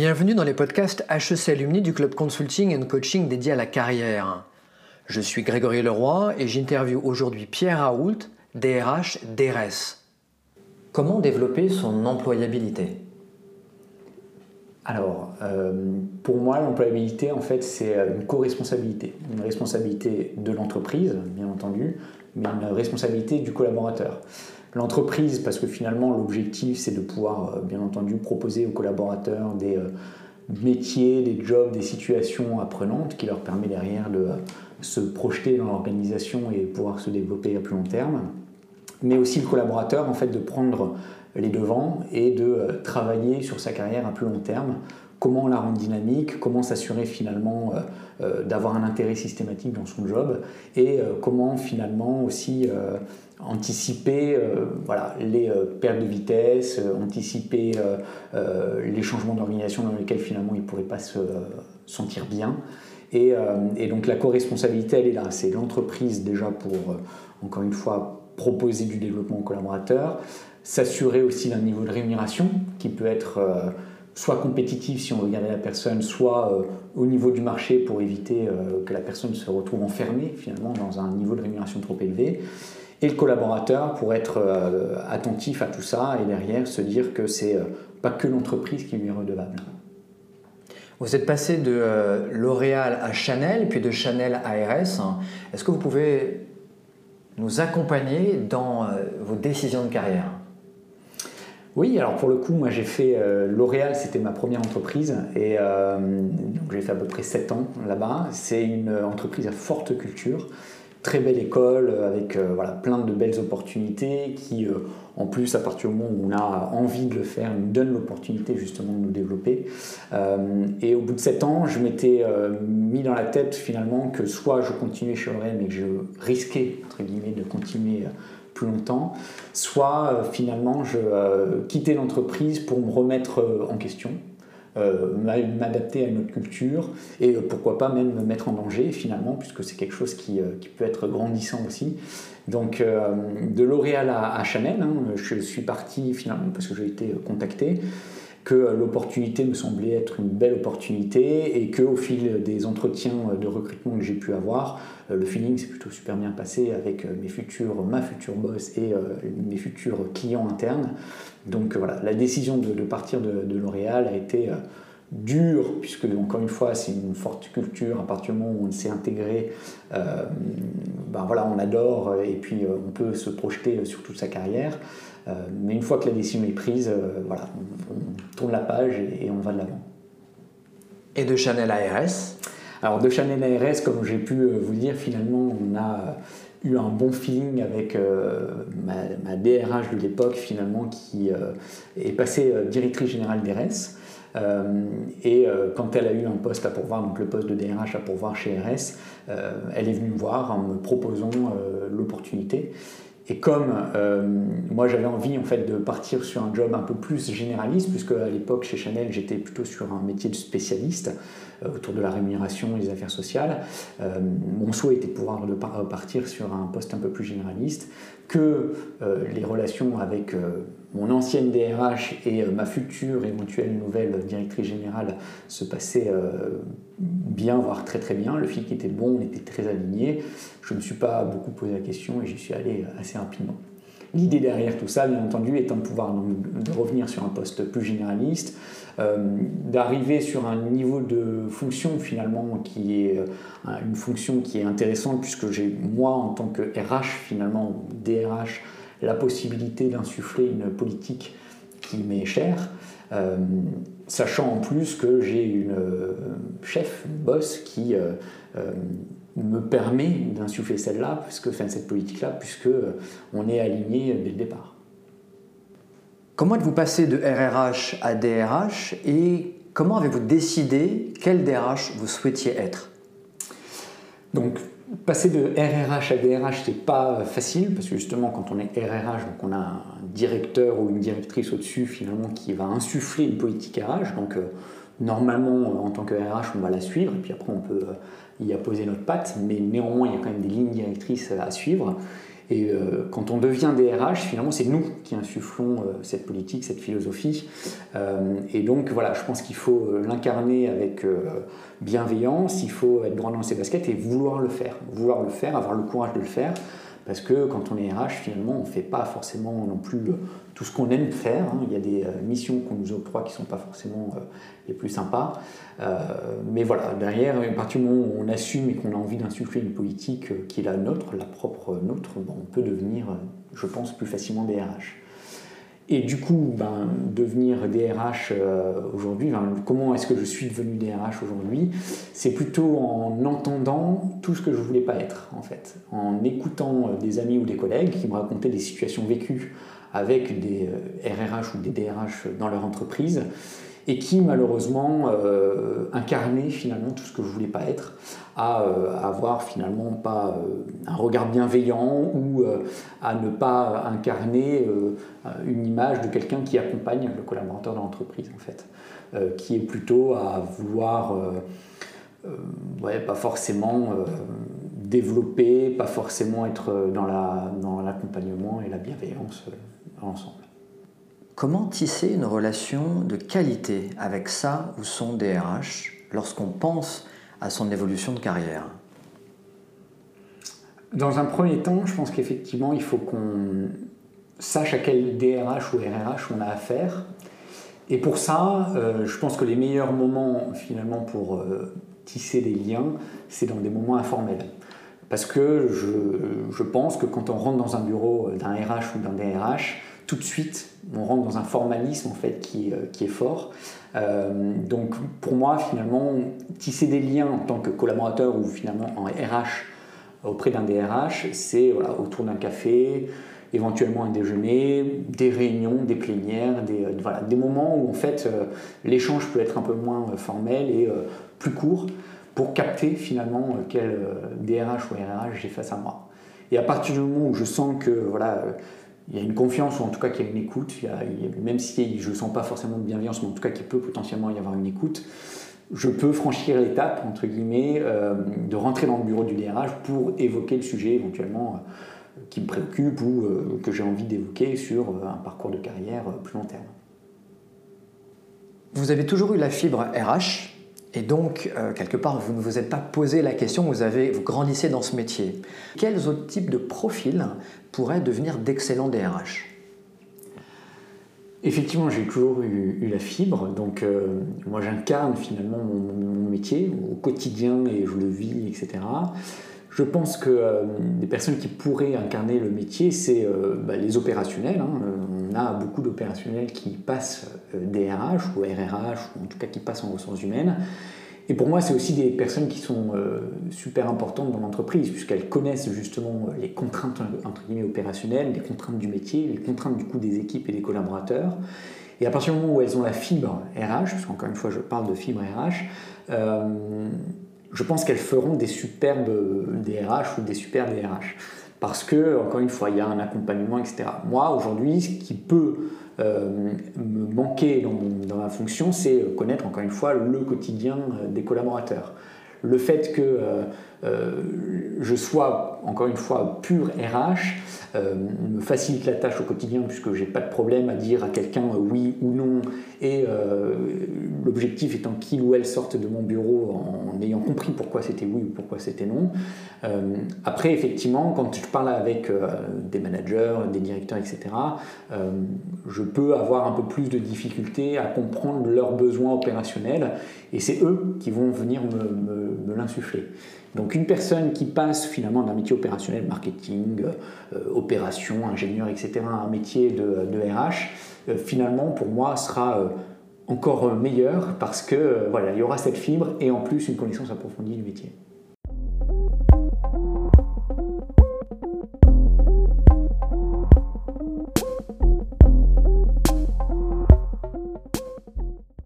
Bienvenue dans les podcasts HEC Alumni du club consulting and coaching dédié à la carrière. Je suis Grégory Leroy et j'interviewe aujourd'hui Pierre Raoult, DRH d'ERES. Comment développer son employabilité? Alors, euh, pour moi, l'employabilité, en fait, c'est une co-responsabilité. Une responsabilité de l'entreprise, bien entendu, mais une responsabilité du collaborateur. L'entreprise, parce que finalement, l'objectif, c'est de pouvoir, euh, bien entendu, proposer aux collaborateurs des euh, métiers, des jobs, des situations apprenantes qui leur permet derrière de se projeter dans l'organisation et pouvoir se développer à plus long terme. Mais aussi le collaborateur, en fait, de prendre les devants et de euh, travailler sur sa carrière à plus long terme. Comment la rendre dynamique, comment s'assurer finalement euh, euh, d'avoir un intérêt systématique dans son job et comment finalement aussi anticiper voilà, les pertes de vitesse, anticiper les changements d'organisation dans lesquels finalement il ne pourrait pas se sentir bien. Et, et donc la co-responsabilité, elle est là. C'est l'entreprise déjà pour, encore une fois, proposer du développement aux collaborateurs, s'assurer aussi d'un niveau de rémunération qui peut être euh, soit compétitif si on veut garder la personne, soit euh, au niveau du marché pour éviter euh, que la personne se retrouve enfermée finalement dans un niveau de rémunération trop élevé. Et le collaborateur pour être attentif à tout ça et derrière se dire que c'est pas que l'entreprise qui lui est redevable. Vous êtes passé de L'Oréal à Chanel, puis de Chanel à RS. Est-ce que vous pouvez nous accompagner dans vos décisions de carrière? Oui, alors pour le coup, moi j'ai fait euh, L'Oréal, c'était ma première entreprise et euh, j'ai fait à peu près 7 ans là-bas. C'est une entreprise à forte culture, très belle école avec euh, voilà, plein de belles opportunités qui, en plus, à partir du moment où on a envie de le faire, nous donne l'opportunité justement de nous développer. et au bout de 7 ans, je m'étais mis dans la tête finalement que soit je continuais chez L'Oréal mais que je risquais, entre guillemets, de continuer longtemps, soit euh, finalement je euh, quittais l'entreprise pour me remettre euh, en question, m'adapter à une autre culture et pourquoi pas même me mettre en danger finalement, puisque c'est quelque chose qui, peut être grandissant aussi. Donc de L'Oréal à, Chanel, hein, je suis parti finalement parce que j'ai été contacté que l'opportunité me semblait être une belle opportunité et que au fil des entretiens de recrutement que j'ai pu avoir, euh, le feeling s'est plutôt super bien passé avec euh, mes futurs, ma future boss et euh, mes futurs clients internes. Donc voilà, la décision de, partir de, L'Oréal a été dure, puisque encore une fois c'est une forte culture, à partir du moment où on s'est intégré, ben voilà, on adore et puis on peut se projeter sur toute sa carrière. Euh, mais une fois que la décision est prise, euh, voilà, on, tourne la page et, on va de l'avant. Et de Chanel ARS Alors de Chanel ARS, comme j'ai pu euh, vous le dire, finalement on a eu un bon feeling avec ma, DRH de l'époque finalement qui est passée directrice générale d'RS. Et quand elle a eu un poste à pourvoir, donc le poste de DRH à pourvoir chez RS, elle est venue me voir en me proposant l'opportunité. Et comme euh, moi j'avais envie en fait de partir sur un job un peu plus généraliste, puisque à l'époque chez Chanel j'étais plutôt sur un métier de spécialiste euh, autour de la rémunération et des affaires sociales, euh, mon souhait était de pouvoir partir sur un poste un peu plus généraliste, que les relations avec mon ancienne DRH et ma future éventuelle nouvelle directrice générale se passaient bien, voire très très bien. Le qui était bon, on était très alignés. Je ne me suis pas beaucoup posé la question et j'y suis allé assez rapidement. L'idée derrière tout ça, bien entendu, étant de pouvoir de revenir sur un poste plus généraliste, euh, d'arriver sur un niveau de fonction finalement qui est euh, une fonction qui est intéressante puisque j'ai moi en tant que RH finalement DRH la possibilité d'insuffler une politique qui m'est chère. Euh, sachant en plus que j'ai une chef, une boss qui me permet d'insuffler celle-là, puisque, enfin, cette politique-là, puisque euh, on est aligné dès le départ. Comment êtes-vous passé de RRH à DRH et comment avez-vous décidé quel DRH vous souhaitiez être? Donc, passer de RRH à DRH, c'est pas facile parce que justement, quand on est RRH, donc on a un directeur ou une directrice au-dessus finalement qui va insuffler une politique RH. Donc, euh, normalement, en tant que RH, on va la suivre et puis après, on peut euh, y a posé notre patte, mais néanmoins, il y a quand même des lignes directrices à suivre. Et quand on devient DRH, finalement, c'est nous qui insufflons cette politique, cette philosophie. et donc, voilà, je pense qu'il faut l'incarner avec bienveillance, il faut être droit dans ses baskets et vouloir le faire. Vouloir le faire, avoir le courage de le faire. Parce que quand on est RH, finalement, on ne fait pas forcément non plus euh, tout ce qu'on aime faire. Hein. Il y a des euh, missions qu'on nous octroie qui ne sont pas forcément euh, les plus sympas. mais voilà, derrière, à partir du moment où on assume et qu'on a envie d'insuffler une politique qui est la nôtre, la propre nôtre, on peut devenir, je pense, plus facilement des RH. Et du coup, ben, devenir DRH euh, aujourd'hui, comment est-ce que je suis devenu DRH aujourd'hui? C'est plutôt en entendant tout ce que je voulais pas être, en fait. En écoutant euh, des amis ou des collègues qui me racontaient des situations vécues avec des RRH euh, ou des DRH dans leur entreprise et qui malheureusement euh, incarnait finalement tout ce que je voulais pas être, à, euh, avoir finalement pas euh, un regard bienveillant ou à ne pas incarner une image de quelqu'un qui accompagne le collaborateur de l'entreprise en fait, qui est plutôt à vouloir, ouais, pas forcément développer, pas forcément être dans l'accompagnement dans et la bienveillance ensemble. Comment tisser une relation de qualité avec ça ou son DRH lorsqu'on pense à son évolution de carrière? Dans un premier temps, je pense qu'effectivement, il faut qu'on sache à quel DRH ou RRH on a affaire. Et pour ça, euh, je pense que les meilleurs moments finalement pour euh, tisser des liens, c'est dans des moments informels. Parce que je, je, pense que quand on rentre dans un bureau d'un RH ou d'un DRH, tout de suite, on rentre dans un formalisme en fait qui, euh, qui est fort. Euh, donc pour moi, finalement, tisser des liens en tant que collaborateur ou finalement en RH auprès d'un DRH, c'est voilà, autour d'un café, éventuellement un déjeuner, des réunions, des plénières, des, euh, voilà, des moments où en fait l'échange peut être un peu moins formel et plus court pour capter finalement quel DRH ou RRH j'ai face à moi. Et à partir du moment où je sens que voilà, il y a une confiance, ou en tout cas qu'il y a une écoute, même si je ne sens pas forcément de bienveillance, mais en tout cas qu'il peut potentiellement y avoir une écoute, je peux franchir l'étape, entre guillemets, euh, de rentrer dans le bureau du DRH pour évoquer le sujet éventuellement euh, qui me préoccupe ou euh, que j'ai envie d'évoquer sur un parcours de carrière plus long terme. Vous avez toujours eu la fibre RH, et donc, quelque part, vous ne vous êtes pas posé la question, vous, avez, vous grandissez dans ce métier. Quels autres types de profils pourraient devenir d'excellents DRH Effectivement, j'ai toujours eu, la fibre, donc euh, moi j'incarne finalement mon, métier au quotidien et je le vis, etc. Je pense que euh, des personnes qui pourraient incarner le métier, c'est euh, bah, les opérationnels. Hein. On a beaucoup d'opérationnels qui passent DRH ou RRH, ou en tout cas qui passent en ressources humaines, et pour moi, c'est aussi des personnes qui sont euh, super importantes dans l'entreprise, puisqu'elles connaissent justement les contraintes entre guillemets opérationnelles, les contraintes du métier, les contraintes du coup des équipes et des collaborateurs. Et à partir du moment où elles ont la fibre RH, parce qu'encore une fois, je parle de fibre RH, euh, je pense qu'elles feront des superbes DRH ou des super DRH. Parce que, encore une fois, il y a un accompagnement, etc. Moi, aujourd'hui, ce qui peut euh, me manquer dans, ma fonction, c'est connaître encore une fois le quotidien euh, des collaborateurs. Le fait que euh, je sois encore une fois pur RH me facilite la tâche au quotidien puisque j'ai pas de problème à dire à quelqu'un oui ou non et l'objectif étant qu'il ou elle sorte de mon bureau en, ayant compris pourquoi c'était oui ou pourquoi c'était non. après effectivement quand je parle avec des managers, des directeurs etc je peux avoir un peu plus de difficultés à comprendre leurs besoins opérationnels et c'est eux qui vont venir me, l'insuffler. Donc une personne qui passe finalement d'un métier opérationnel, marketing, euh, opération, ingénieur, etc., à un métier de, RH, euh, finalement pour moi sera euh, encore meilleur parce que voilà, il y aura cette fibre et en plus une connaissance approfondie du métier.